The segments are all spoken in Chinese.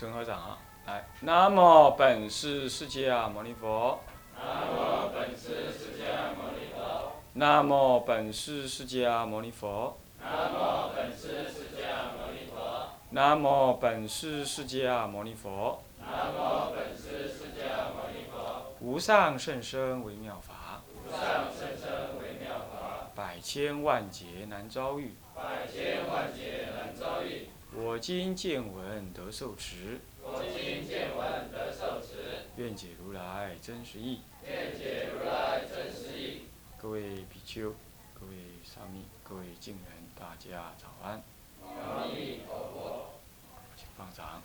陈合掌啊，来，南无本师释迦牟尼佛。南无本师释迦牟尼佛。南无本师释迦牟尼佛。南无本师释迦牟尼佛。南无本师释迦牟尼佛。南无本师释迦牟尼佛。无上甚深微妙法。无上甚深微妙法。百千万劫难遭遇。百千万劫难遭遇。我今见闻得受持。我今见闻得受持。愿解如来真实义。愿解如来真实义。各位比丘、各位沙弥、各位敬人，大家早安。阿弥陀佛。请放掌。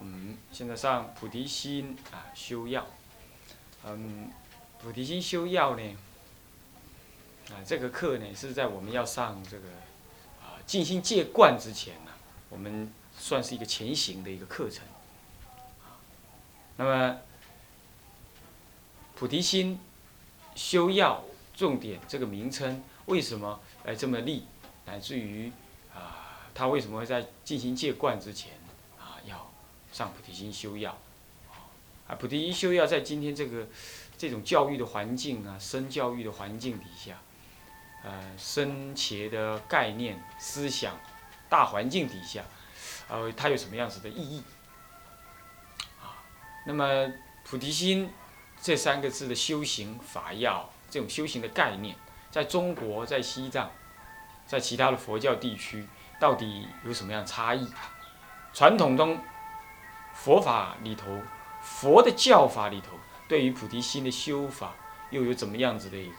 嗯，现在上菩提心啊修药。嗯，菩提心修药呢，啊这个课呢是在我们要上这个啊静心戒观之前呢、我们算是一个前行的一个课程。那么菩提心修药重点这个名称为什么来这么立，乃至于啊他为什么会在进行戒观之前啊要上菩提心修药？啊菩提心修药在今天这个这种教育的环境啊，深教育的环境底下，呃深切的概念思想大环境底下，呃它有什么样子的意义？啊，那么菩提心这三个字的修行法要，这种修行的概念，在中国、在西藏、在其他的佛教地区，到底有什么样差异？传统中佛法里头，佛的教法里头，对于菩提心的修法，又有怎么样子的一个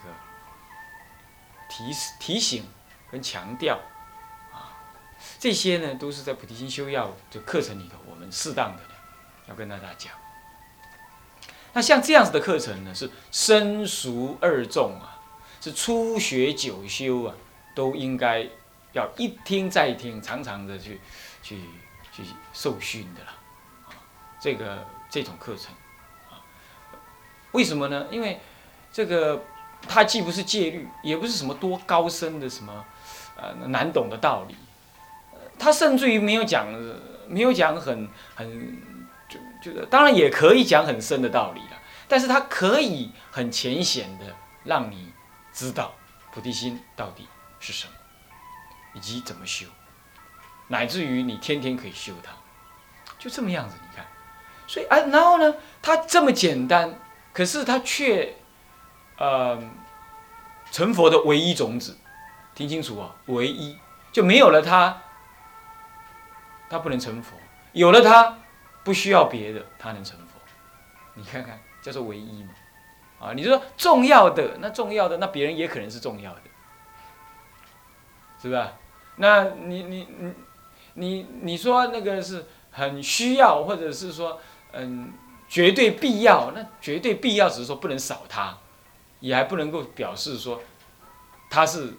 提提醒跟强调啊？这些呢，都是在菩提心修要的课程里头，我们适当的要跟大家讲。那像这样子的课程呢，是生熟二众啊，是初学九修啊，都应该要一听再听，常常的去去去受训的啦。啊，这个这种课程啊，为什么呢？因为这个它既不是戒律，也不是什么多高深的什么呃难懂的道理，它甚至于没有讲没有讲很很。就就当然也可以讲很深的道理了，但是它可以很浅显的让你知道菩提心到底是什么，以及怎么修，乃至于你天天可以修它，就这么样子。你看，所以啊，然后呢，它这么简单，可是它却，呃，成佛的唯一种子，听清楚啊，唯一就没有了它，它不能成佛，有了它。不需要别的，他能成佛。你看看，叫做唯一嘛。啊，你说重要的，那重要的，那别人也可能是重要的，是吧？那你你你你你说那个是很需要，或者是说嗯绝对必要，那绝对必要只是说不能少它，也还不能够表示说它是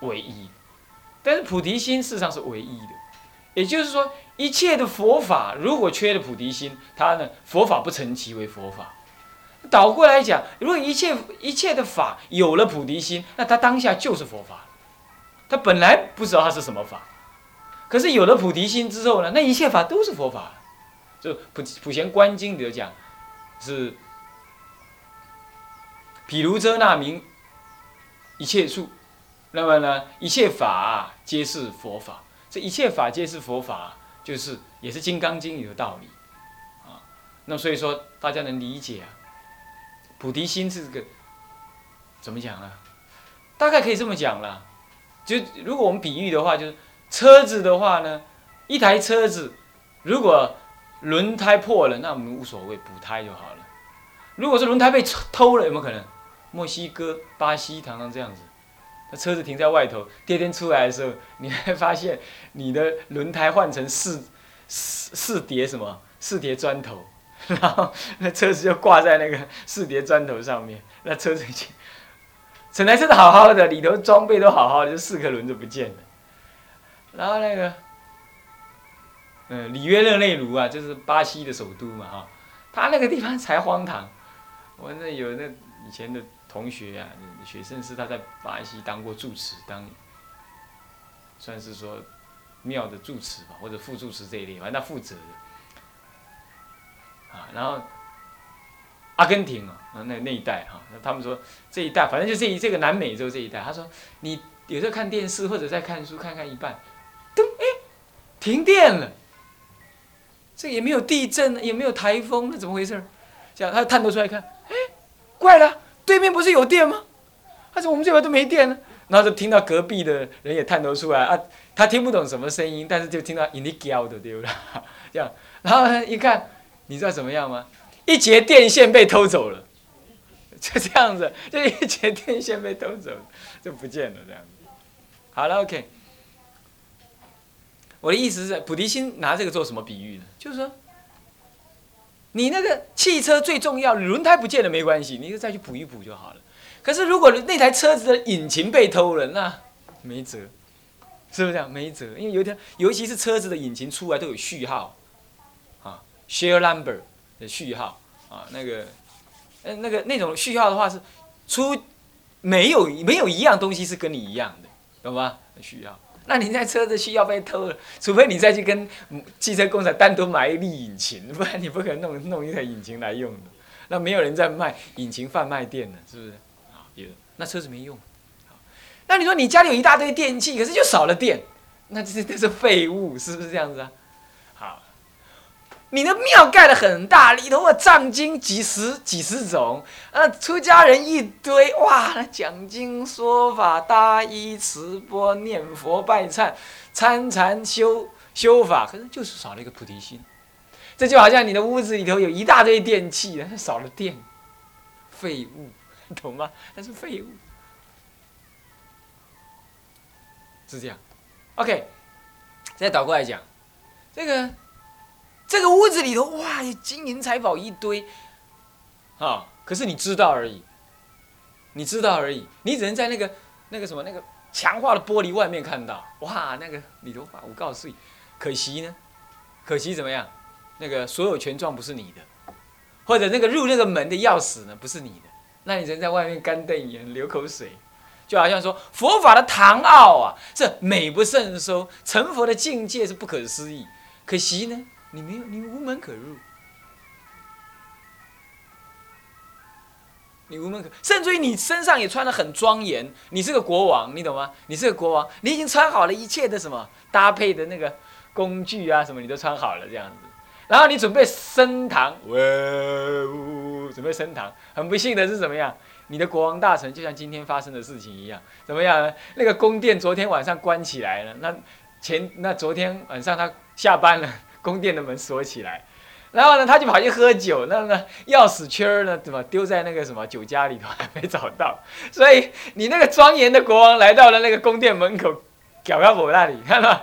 唯一。但是菩提心事实上是唯一的，也就是说。一切的佛法，如果缺了菩提心，它呢，佛法不成其为佛法。倒过来讲，如果一切一切的法有了菩提心，那它当下就是佛法。他本来不知道它是什么法，可是有了菩提心之后呢，那一切法都是佛法。就普普贤观经里头讲，是毗卢遮那名一切处，那么呢，一切法皆是佛法。这一切法皆是佛法。就是也是《金刚经》里的道理，啊，那所以说大家能理解啊，菩提心是这个怎么讲呢？大概可以这么讲了，就如果我们比喻的话，就是车子的话呢，一台车子如果轮胎破了，那我们无所谓，补胎就好了。如果是轮胎被偷了，有没有可能？墨西哥、巴西常常这样子。那车子停在外头，第二天出来的时候，你会发现你的轮胎换成四四四叠什么四叠砖头，然后那车子就挂在那个四叠砖头上面，那车子已经整台车子好好的，里头装备都好好的，就四颗轮子不见了。然后那个，嗯，里约热内卢啊，就是巴西的首都嘛，哈，他那个地方才荒唐，我那有那以前的。同学啊，学生是他在巴西当过住持，当算是说庙的住持吧，或者副住持这一类，反正他负责的。啊，然后阿根廷啊，那那一带哈，那他们说这一带，反正就这一这个南美洲这一带，他说你有时候看电视或者在看书，看看一半，噔哎，停电了。这也没有地震，也没有台风，那怎么回事？这样他探头出来看，哎，怪了，对面不是有电吗？他说我们这边都没电了。然后就听到隔壁的人也探头出来啊，他听不懂什么声音，但是就听到印尼叫的对不对？这样，然后一看，你知道怎么样吗？一节电线被偷走了，就这样子，就一节电线被偷走，就不见了这样子。好了，OK。我的意思是，菩提心拿这个做什么比喻呢？就是说，你那个汽车最重要，轮胎不见了没关系，你就再去补一补就好了。可是如果那台车子的引擎被偷了，那没辙，是不是这样？没辙，因为有一条，尤其是车子的引擎出来都有序号，啊，share number 的序号啊，那个，呃，那个那种序号的话是出没有没有一样东西是跟你一样的，懂吗？序号。那你在车子需要被偷了，除非你再去跟汽车工厂单独买一粒引擎，不然你不可能弄弄一台引擎来用的。那没有人在卖引擎贩卖店了，是不是？啊，有。那车子没用。那你说你家里有一大堆电器，可是就少了电，那这是这是废物，是不是这样子啊？好你的庙盖的很大，里头啊藏经几十几十种，啊出家人一堆，哇，那讲经说法、大衣持钵、念佛拜忏、参禅修修法，可是就是少了一个菩提心。这就好像你的屋子里头有一大堆电器，但是少了电，废物，懂吗？那是废物，是这样。OK，再倒过来讲，这个。这个屋子里头，哇，金银财宝一堆，啊！可是你知道而已，你知道而已，你只能在那个那个什么那个强化的玻璃外面看到，哇，那个里头哇，我告诉你，可惜呢，可惜怎么样？那个所有权状不是你的，或者那个入那个门的钥匙呢，不是你的，那你人在外面干瞪眼流口水，就好像说佛法的唐奥啊，这美不胜收，成佛的境界是不可思议，可惜呢。你没有，你无门可入，你无门可，甚至于你身上也穿的很庄严，你是个国王，你懂吗？你是个国王，你已经穿好了一切的什么搭配的那个工具啊，什么你都穿好了这样子，然后你准备升堂，准备升堂，很不幸的是怎么样？你的国王大臣就像今天发生的事情一样，怎么样？那个宫殿昨天晚上关起来了，那前那昨天晚上他下班了。宫殿的门锁起来，然后呢，他就跑去喝酒，那个钥匙圈呢，怎么丢在那个什么酒家里头还没找到，所以你那个庄严的国王来到了那个宫殿门口，搞到我那里，看到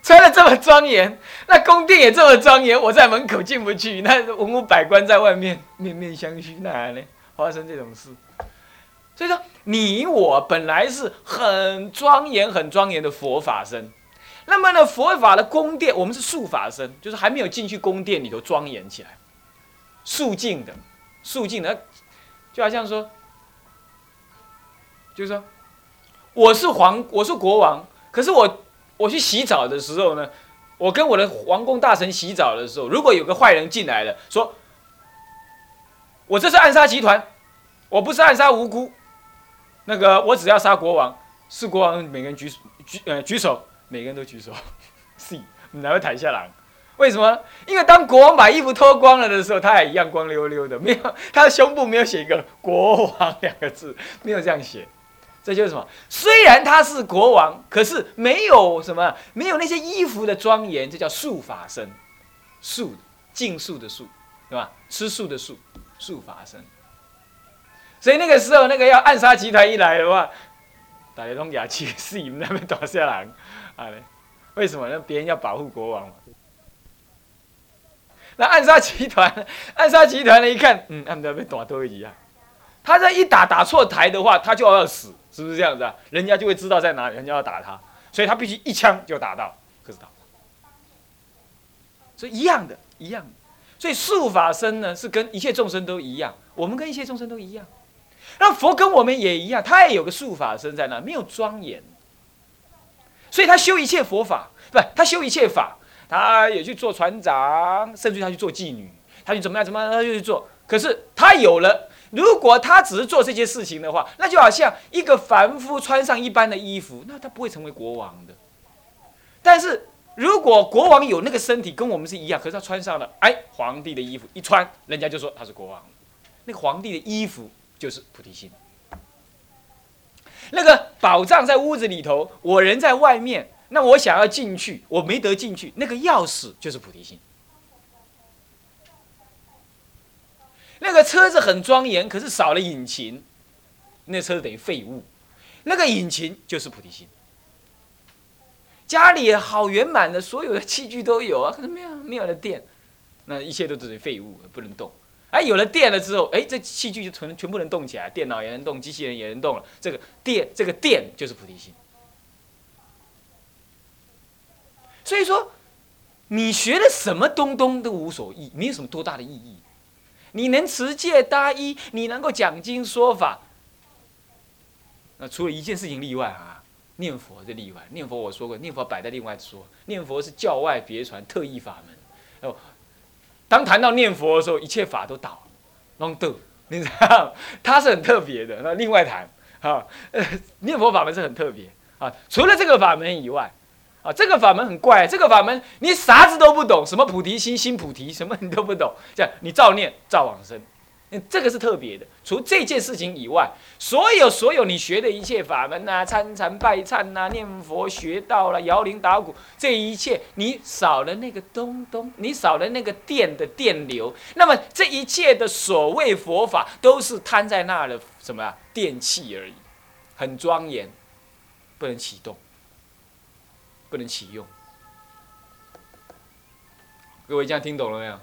穿的这么庄严，那宫殿也这么庄严，我在门口进不去，那文武百官在外面面面相觑，哪呢发生这种事？所以说，你我本来是很庄严、很庄严的佛法身。那么呢，佛法的宫殿，我们是素法身，就是还没有进去宫殿里头庄严起来，肃静的，肃静的，就好像说，就是说，我是皇，我是国王，可是我我去洗澡的时候呢，我跟我的皇宫大臣洗澡的时候，如果有个坏人进来了，说，我这是暗杀集团，我不是暗杀无辜，那个我只要杀国王，是国王，每个人举举呃举手。每个人都举手，，C，你，哪会抬下来？为什么？因为当国王把衣服脱光了的时候，他也一样光溜溜的，没有他的胸部没有写一个“国王”两个字，没有这样写。这就是什么？虽然他是国王，可是没有什么，没有那些衣服的庄严，这叫素法身，素，净素的素，对吧？吃素的素，素法身。所以那个时候，那个要暗杀集团一来的话，大家都牙气，C，你们那边打下来。为什么？那别人要保护国王嘛。那暗杀集团，暗杀集团呢？一看，嗯，他们要被打多一样。他这一打打错台的话，他就要死，是不是这样子啊？人家就会知道在哪里，人家要打他，所以他必须一枪就打到，可是打。所以一样的，一样的。所以术法身呢，是跟一切众生都一样，我们跟一切众生都一样。那佛跟我们也一样，他也有个术法身在那，没有庄严。所以他修一切佛法，不，他修一切法，他也去做船长，甚至他去做妓女，他去怎么样怎么样，他就去做。可是他有了，如果他只是做这些事情的话，那就好像一个凡夫穿上一般的衣服，那他不会成为国王的。但是如果国王有那个身体跟我们是一样，可是他穿上了哎皇帝的衣服一穿，人家就说他是国王。那个皇帝的衣服就是菩提心。那个宝藏在屋子里头，我人在外面，那我想要进去，我没得进去，那个钥匙就是菩提心。那个车子很庄严，可是少了引擎，那车子等于废物。那个引擎就是菩提心。家里好圆满的，所有的器具都有啊，可是没有没有了电，那一切都只是废物，不能动。哎，有了电了之后，哎，这器具就全全部能动起来，电脑也能动，机器人也能动了。这个电，这个电就是菩提心。所以说，你学了什么东东都无所谓，没有什么多大的意义。你能持戒大衣，你能够讲经说法，那除了一件事情例外啊，念佛的例外。念佛我说过，念佛摆在另外说，念佛是教外别传特异法门。哦。当谈到念佛的时候，一切法都倒，弄得，你知道，它是很特别的。那另外谈，啊，呃 念佛法门是很特别啊。除了这个法门以外，啊，这个法门很怪，这个法门你啥子都不懂，什么菩提心、心菩提，什么你都不懂，这样你照念照往生。这个是特别的，除这件事情以外，所有所有你学的一切法门啊，参禅拜忏呐，念佛学道了，摇铃打鼓，这一切你少了那个东东，你少了那个电的电流，那么这一切的所谓佛法都是摊在那儿的什么啊？电器而已，很庄严，不能启动，不能启用。各位这样听懂了没有？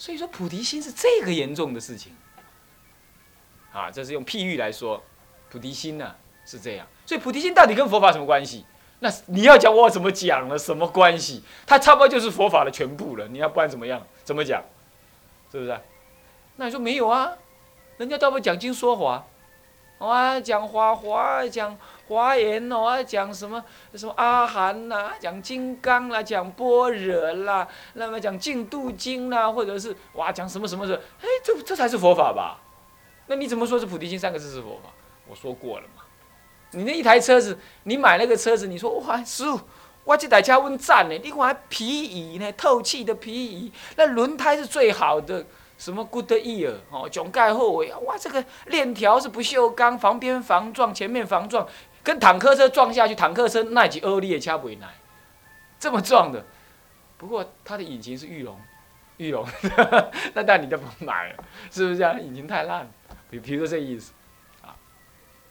所以说菩提心是这个严重的事情，啊，这是用譬喻来说，菩提心呢是这样。所以菩提心到底跟佛法什么关系？那你要讲我怎么讲了，什么关系？它差不多就是佛法的全部了。你要不然怎么样？怎么讲？是不是？那你说没有啊？人家倒不讲经说法，啊，讲花华讲。华严哦，讲什么什么阿含呐，讲金刚啦，讲般若啦，那么讲净度经啦，或者是哇讲什么什么的，哎，这这才是佛法吧？那你怎么说是菩提心三个字是佛法？我说过了嘛。你那一台车子，你买那个车子，你说哇师傅，我这台车问赞呢，你看皮椅呢，透气的皮椅，那轮胎是最好的。什么 good ear 哦，总盖后尾哇，这个链条是不锈钢，防边防撞，前面防撞，跟坦克车撞下去，坦克车那几恶劣掐不回来，这么撞的。不过它的引擎是玉龙，玉龙，那但你就不买了，是不是这样？引擎太烂，比比如说这意思，啊，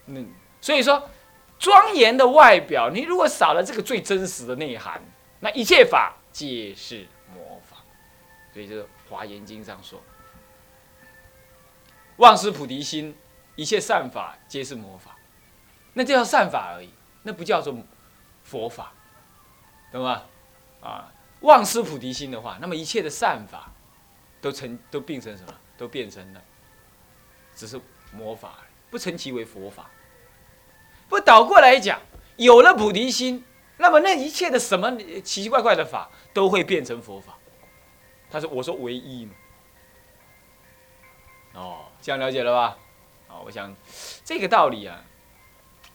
那所以说庄严的外表，你如果少了这个最真实的内涵，那一切法皆是魔法。所以就是《华严经》上说。忘失菩提心，一切善法皆是魔法，那就叫善法而已，那不叫做佛法，懂吗？啊，忘失菩提心的话，那么一切的善法都成都变成什么？都变成了，只是魔法，不成其为佛法。不倒过来讲，有了菩提心，那么那一切的什么奇奇怪怪的法都会变成佛法。他说：“我说唯一嘛。”哦。这样了解了吧？啊，我想这个道理啊，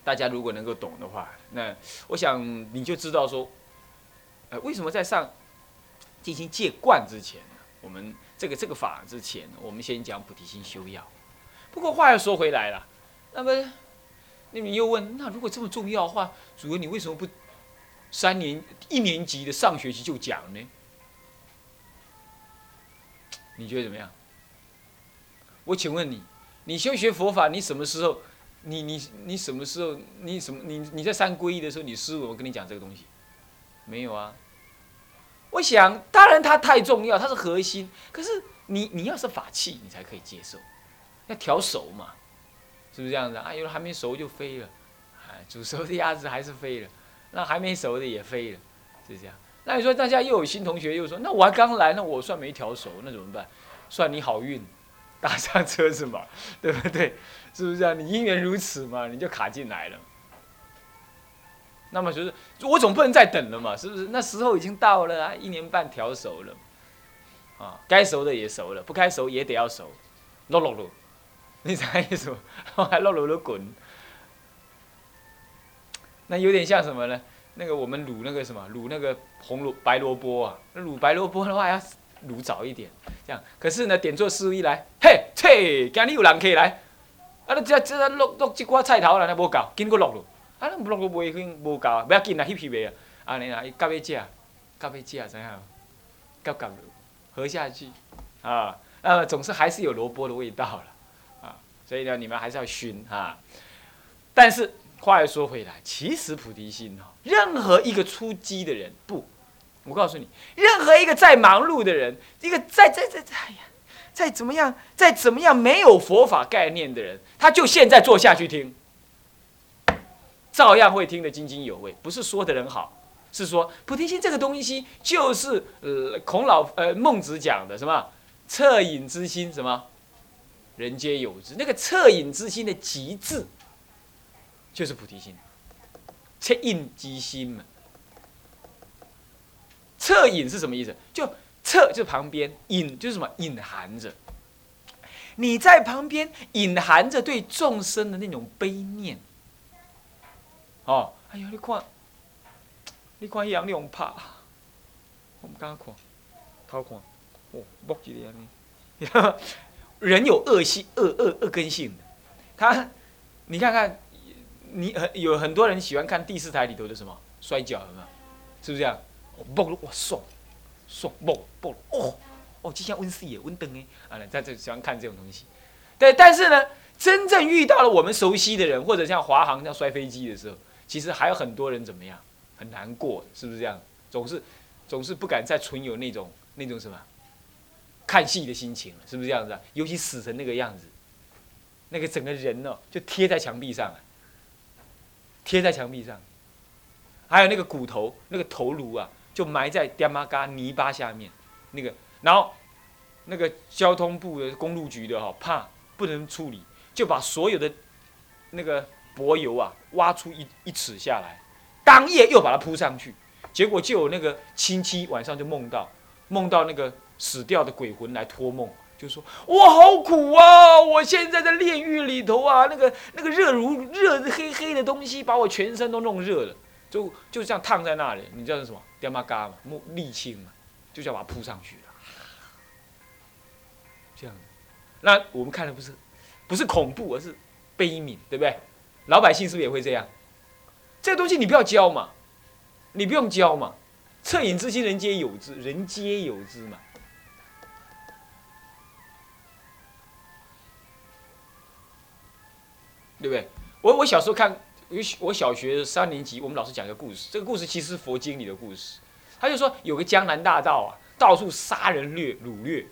大家如果能够懂的话，那我想你就知道说，呃，为什么在上进行戒观之前，我们这个这个法之前，我们先讲菩提心修要。不过话又说回来了，那么那你又问，那如果这么重要的话，主任你为什么不三年一年级的上学期就讲呢？你觉得怎么样？我请问你，你修学佛法，你什么时候，你你你什么时候，你什么你你在三皈依的时候，你师傅我跟你讲这个东西，没有啊？我想，当然它太重要，它是核心。可是你你要是法器，你才可以接受，要调熟嘛，是不是这样子啊？有的还没熟就飞了，哎，煮熟的鸭子还是飞了，那还没熟的也飞了，是这样。那你说大家又有新同学又说，那我还刚来，那我算没调熟，那怎么办？算你好运。搭上车子嘛，对不对？是不是啊？你因缘如此嘛，你就卡进来了。那么就是我总不能再等了嘛，是不是？那时候已经到了啊，一年半调熟了，啊，该熟的也熟了，不该熟也得要熟，落落落，你啥意思？还落落落滚，那有点像什么呢？那个我们卤那个什么卤那个红萝白萝卜啊，那卤白萝卜的话要卤早一点，这样。可是呢，点做师傅一来，嘿，切，今日有人客来，啊，你这这落落即寡菜头啦，那无够，紧过落落。啊，咱落落袂去无够，不要紧啦，翕翕袂啊。安尼啦，伊到尾食，到尾食知影？夹夹合下去，啊，那么总是还是有萝卜的味道了，啊，所以呢，你们还是要熏啊。但是话又说回来，其实菩提心哦，任何一个出击的人，不，我告诉你，任何一个再忙碌的人，一个再再再再呀，再怎么样，再怎么样没有佛法概念的人，他就现在坐下去听。照样会听得津津有味，不是说的人好，是说菩提心这个东西就是呃孔老呃孟子讲的什么恻隐之心什么，人皆有之。那个恻隐之心的极致，就是菩提心。恻隐之心嘛，恻隐是什么意思？就恻就旁边，隐就是什么隐含着，你在旁边隐含着对众生的那种悲念。哦，哎呀，你看，你看，迄人你用拍，我唔敢看，偷看，哦，木一个安尼，人有恶性、恶恶恶根性的，他，你看看，你很有很多人喜欢看第四台里头的什么摔跤，有没有？是不是这样？木哇爽，爽木木哦哦，就像温四爷温登哎，啊，在这喜欢看这种东西，对，但是呢，真正遇到了我们熟悉的人，或者像华航这样摔飞机的时候。其实还有很多人怎么样，很难过，是不是这样？总是，总是不敢再存有那种那种什么看戏的心情了，是不是这样子？尤其死成那个样子，那个整个人哦，就贴在墙壁上了，贴在墙壁上。还有那个骨头，那个头颅啊，就埋在爹妈嘎泥巴下面，那个，然后那个交通部的公路局的哈，怕不能处理，就把所有的那个。柏油啊，挖出一一尺下来，当夜又把它铺上去，结果就有那个亲戚晚上就梦到，梦到那个死掉的鬼魂来托梦，就说：“我好苦啊！我现在在炼狱里头啊，那个那个热如热黑黑的东西把我全身都弄热了，就就这样烫在那里。你知道是什么？爹妈嘎嘛，木沥青嘛，就叫把它铺上去了。这样，那我们看的不是不是恐怖，而是悲悯，对不对？老百姓是不是也会这样？这个东西你不要教嘛，你不用教嘛。恻隐之心，人皆有之，人皆有之嘛，对不对？我我小时候看，我我小学三年级，我们老师讲一个故事，这个故事其实是佛经里的故事。他就说有个江南大盗啊，到处杀人掠掳掠，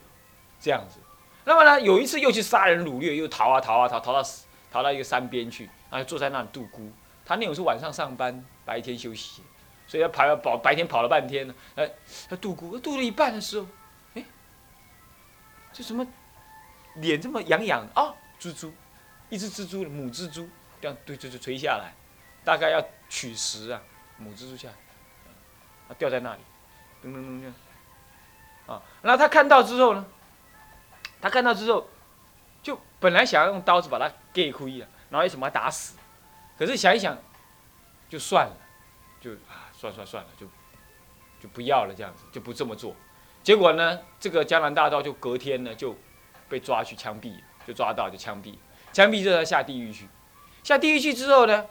这样子。那么呢，有一次又去杀人掳掠，又逃啊逃啊逃，逃到逃到一个山边去。啊，坐在那里度孤。他那种是晚上上班，白天休息，所以他跑跑白天跑了半天呢。哎，他度孤，度了一半的时候，哎，这什么脸这么痒痒啊？蜘蛛，一只蜘蛛，母蜘蛛这样对，就就垂下来，大概要取食啊。母蜘蛛下来，啊，掉在那里，噔噔噔这啊，然后他看到之后呢，他看到之后，就本来想要用刀子把它割开啊。然后为什么打死？可是想一想，就算了，就啊，算算算了，就就不要了，这样子就不这么做。结果呢，这个江南大盗就隔天呢就被抓去枪毙，就抓到就枪毙，枪毙之后下地狱去。下地狱去之后呢，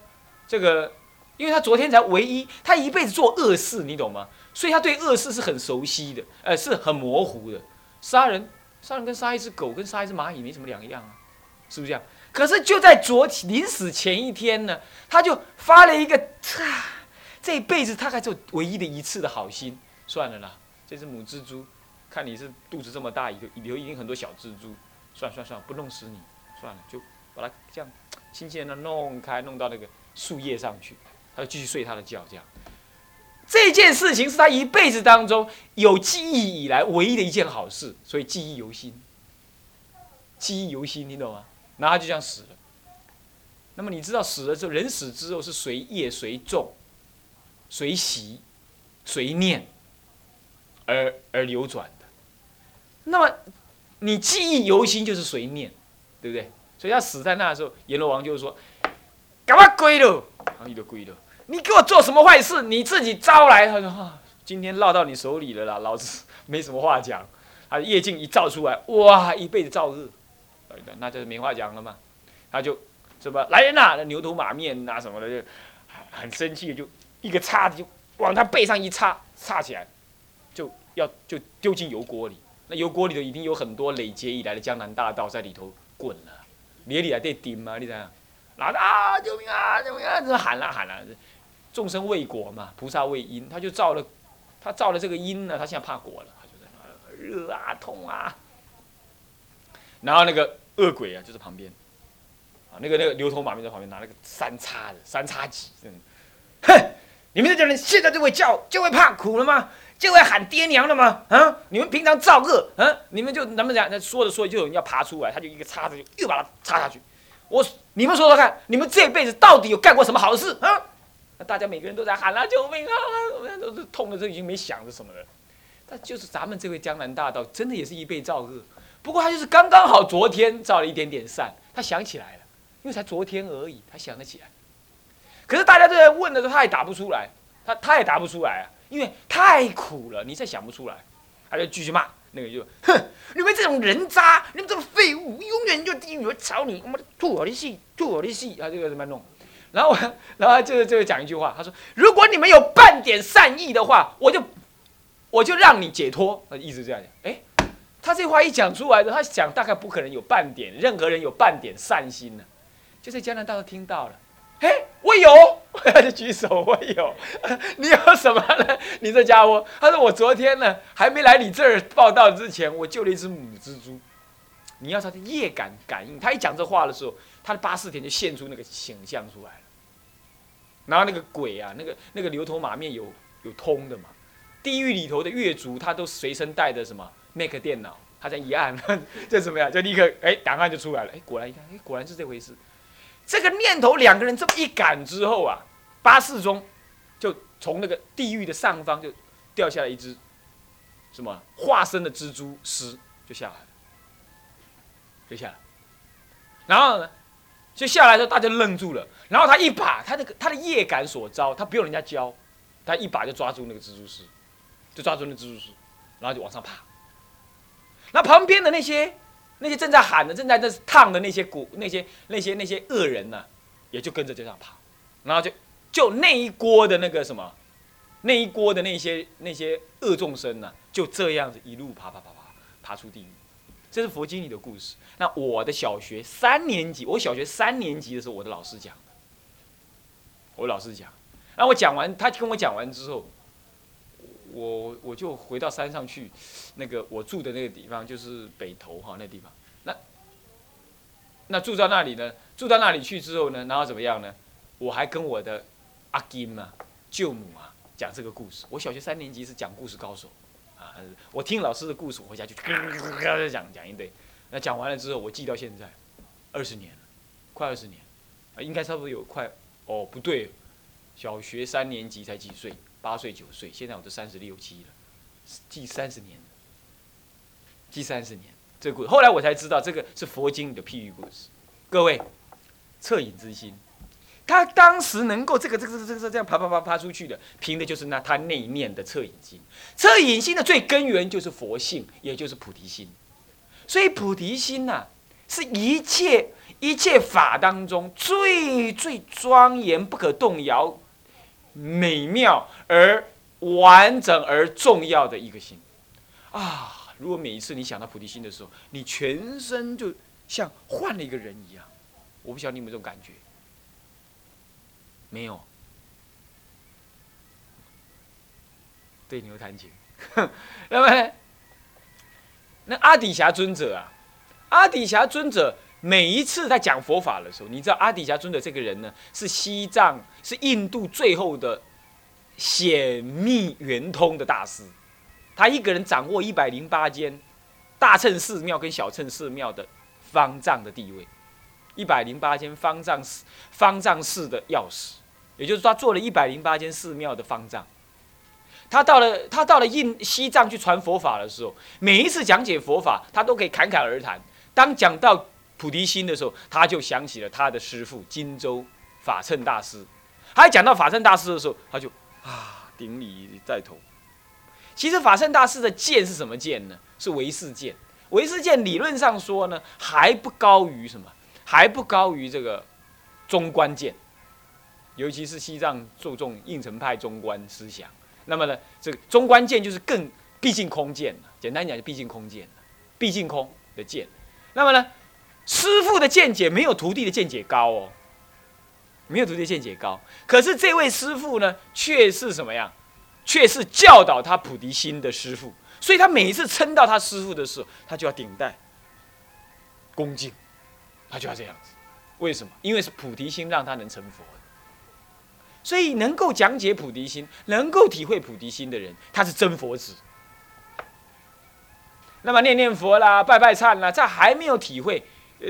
这个因为他昨天才唯一，他一辈子做恶事，你懂吗？所以他对恶事是很熟悉的，呃，是很模糊的。杀人，杀人跟杀一只狗跟杀一只蚂蚁没什么两样啊，是不是这样？可是就在昨天临死前一天呢，他就发了一个，这一辈子他还就唯一的一次的好心，算了啦，这只母蜘蛛，看你是肚子这么大，里头里头已经很多小蜘蛛，算算算，不弄死你，算了，就把它这样轻轻的弄开，弄到那个树叶上去，他就继续睡他的觉，这样。这件事情是他一辈子当中有记忆以来唯一的一件好事，所以记忆犹新。记忆犹新，你懂吗？然后他就这样死了。那么你知道死了之后，人死之后是随业随众，随习、随念而而流转的。那么你记忆犹新，就是随念，对不对？所以他死在那的时候，阎罗王就说：“赶快归了，然后就归了。你给我做什么坏事？你自己招来。”他说：“哈，今天落到你手里了啦，老子 没什么话讲。”他夜镜一照出来，哇，一辈子照日，那就是没话讲了嘛。他就什么来人呐，那牛头马面呐什么的，就很生气，就一个叉子就往他背上一插，插起来，就要就丢进油锅里。那油锅里头已经有很多累劫以来的江南大道在里头滚了，连里还得顶嘛，你想想，然后啊救命啊救命啊，这喊了喊了，众生为果嘛，菩萨为因，他就造了，他造了这个因呢，他现在怕果了。热啊，痛啊！然后那个恶鬼啊，就是旁边，啊，那个那个牛头马面在旁边拿那个三叉子，三叉戟，哼！你们这些人现在就会叫，就会怕苦了吗？就会喊爹娘了吗？啊！你们平常造恶，啊，你们就能不能讲？说着说着就有人要爬出来，他就一个叉子就又把它插下去。我，你们说说看，你们这辈子到底有干过什么好事啊？那大家每个人都在喊啊，救命啊！都是痛的，都已经没想着什么了。但就是咱们这位江南大道，真的也是一辈造恶。不过他就是刚刚好昨天造了一点点善，他想起来了，因为才昨天而已，他想得起来。可是大家都在问的时候，他也答不出来，他他也答不出来啊，因为太苦了，你再想不出来，他就继续骂那个就，哼，你们这种人渣，你们这种废物，永远就地狱会吵你，我妈的吐我的戏，吐我的戏，他这个怎么弄？然后，然后就就讲一句话，他说，如果你们有半点善意的话，我就。我就让你解脱，他一直这样讲。哎，他这话一讲出来的，他想大概不可能有半点，任何人有半点善心呢。就在加拿大都听到了，哎，我有，他就举手，我有。你有什么呢？你这家伙，他说我昨天呢，还没来你这儿报道之前，我救了一只母蜘蛛。你要他的夜感感应，他一讲这话的时候，他的八四田就现出那个形象出来了。然后那个鬼啊，那个那个牛头马面有有通的嘛。地狱里头的月族，他都随身带着什么 Mac 电脑，他这样一按，这怎么样？就立刻哎，档案就出来了。哎，果然一看，哎，果然是这回事。这个念头两个人这么一赶之后啊，八四中就从那个地狱的上方就掉下来一只什么化身的蜘蛛丝就下来了，就下来。然后呢，就下来的时候大家愣住了。然后他一把他那个他的业感所招，他不用人家教，他一把就抓住那个蜘蛛丝。就抓住那蜘蛛丝，然后就往上爬。那旁边的那些那些正在喊的、正在那烫的那些古那些那些那些恶人呢，也就跟着就这样爬。然后就就那一锅的那个什么，那一锅的那些那些恶众生呢，就这样子一路爬爬爬爬爬出地狱。这是佛经里的故事。那我的小学三年级，我小学三年级的时候，我的老师讲的。我老师讲，然后我讲完，他跟我讲完之后。我我就回到山上去，那个我住的那个地方就是北头哈那地方，那那住在那里呢？住到那里去之后呢？然后怎么样呢？我还跟我的阿金啊、舅母啊讲这个故事。我小学三年级是讲故事高手啊，我听老师的故事，我回家就讲讲一堆。那讲完了之后，我记到现在二十年了，快二十年，啊，应该差不多有快哦，不对，小学三年级才几岁？八岁九岁，现在我都三十六七了，记三十年，记三十年，这故事后来我才知道，这个是佛经里的譬喻故事。各位，恻隐之心，他当时能够这个这个这个这样爬爬爬爬出去的，凭的就是那他内念的恻隐心。恻隐心的最根源就是佛性，也就是菩提心。所以菩提心呐，是一切一切法当中最最庄严不可动摇。美妙而完整而重要的一个心啊！如果每一次你想到菩提心的时候，你全身就像换了一个人一样。我不晓得你有没有这种感觉？没有？对牛弹琴，那么那阿底峡尊者啊，阿底峡尊者。每一次在讲佛法的时候，你知道阿底峡尊者这个人呢，是西藏、是印度最后的显密圆通的大师。他一个人掌握一百零八间大乘寺庙跟小乘寺庙的方丈的地位，一百零八间方丈寺方丈寺的钥匙，也就是他做了一百零八间寺庙的方丈。他到了他到了印西藏去传佛法的时候，每一次讲解佛法，他都可以侃侃而谈。当讲到菩提心的时候，他就想起了他的师父荆州法称大师。还讲到法称大师的时候，他就啊顶礼在头。其实法称大师的剑是什么剑呢？是唯识剑。唯识剑理论上说呢，还不高于什么？还不高于这个中观剑。尤其是西藏注重应成派中观思想，那么呢，这个中观剑就是更毕竟空剑简单讲就毕竟空剑毕竟空的剑。那么呢，师傅的见解没有徒弟的见解高哦，没有徒弟的见解高。可是这位师傅呢，却是什么样？却是教导他菩提心的师傅。所以他每一次称到他师傅的时候，他就要顶戴恭敬，他就要这样子。为什么？因为是菩提心让他能成佛。所以能够讲解菩提心，能够体会菩提心的人，他是真佛子。那么念念佛啦，拜拜忏啦，在还没有体会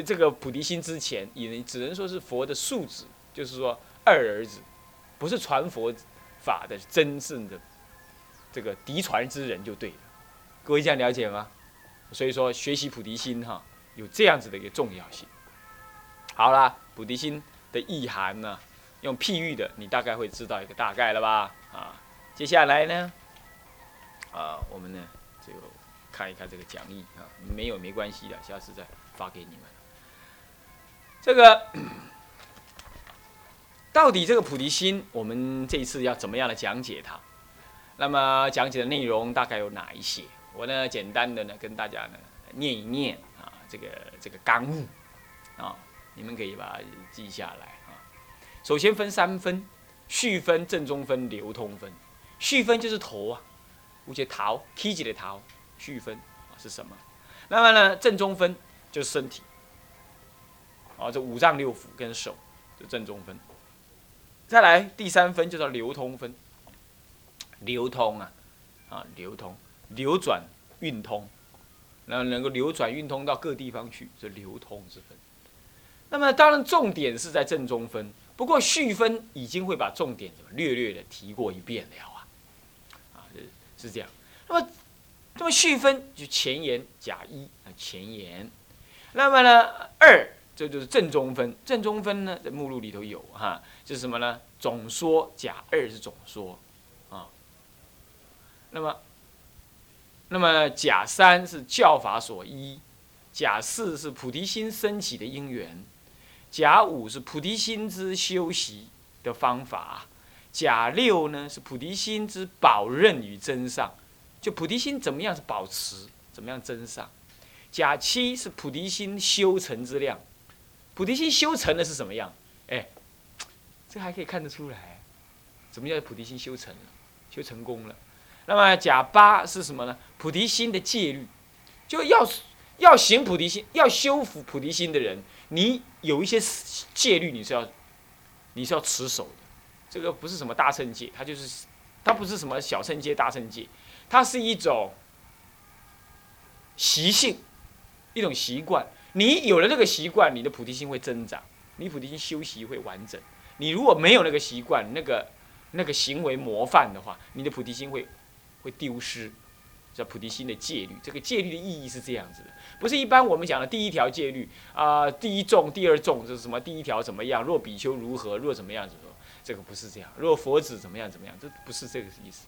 这个菩提心之前，也只能说是佛的庶子，就是说二儿子，不是传佛法的真正的这个嫡传之人就对了。各位这样了解吗？所以说学习菩提心哈，有这样子的一个重要性。好啦，菩提心的意涵呢？用譬喻的，你大概会知道一个大概了吧？啊，接下来呢，啊，我们呢就看一看这个讲义啊，没有没关系的，下次再发给你们。这个 到底这个菩提心，我们这一次要怎么样的讲解它？那么讲解的内容大概有哪一些？我呢简单的呢跟大家呢念一念啊，这个这个纲目啊，你们可以把它记下来啊。首先分三分，序分、正中分、流通分。序分就是头啊，五节桃，K 级的桃，序分是什么？那么呢，正中分就是身体，啊，这五脏六腑跟手，就正中分。再来第三分就叫流通分，流通啊，啊流通，流转运通，那能够流转运通到各地方去，这流通之分。那么当然重点是在正中分。不过序分已经会把重点略略的提过一遍了啊，啊是是这样。那么，那么序分就前言甲一啊前言，那么呢二这就是正中分，正中分呢在目录里头有哈，就是什么呢？总说甲二是总说啊，那么，那么甲三是教法所依，甲四是菩提心升起的因缘。甲五是菩提心之修习的方法，甲六呢是菩提心之保任与真上，就菩提心怎么样是保持，怎么样真上。甲七是菩提心修成之量，菩提心修成的是什么样？哎，这还可以看得出来，怎么叫菩提心修成了，修成功了？那么甲八是什么呢？菩提心的戒律，就要要行菩提心，要修复菩提心的人。你有一些戒律，你是要，你是要持守的。这个不是什么大圣戒，它就是，它不是什么小圣戒、大圣戒，它是一种习性，一种习惯。你有了这个习惯，你的菩提心会增长，你菩提心修习会完整。你如果没有那个习惯，那个那个行为模范的话，你的菩提心会会丢失。叫菩提心的戒律，这个戒律的意义是这样子的，不是一般我们讲的第一条戒律啊，第一重、第二重是什么？第一条怎么样？若比丘如何？若怎么样子说？这个不是这样。若佛子怎么样？怎么样？这不是这个意思。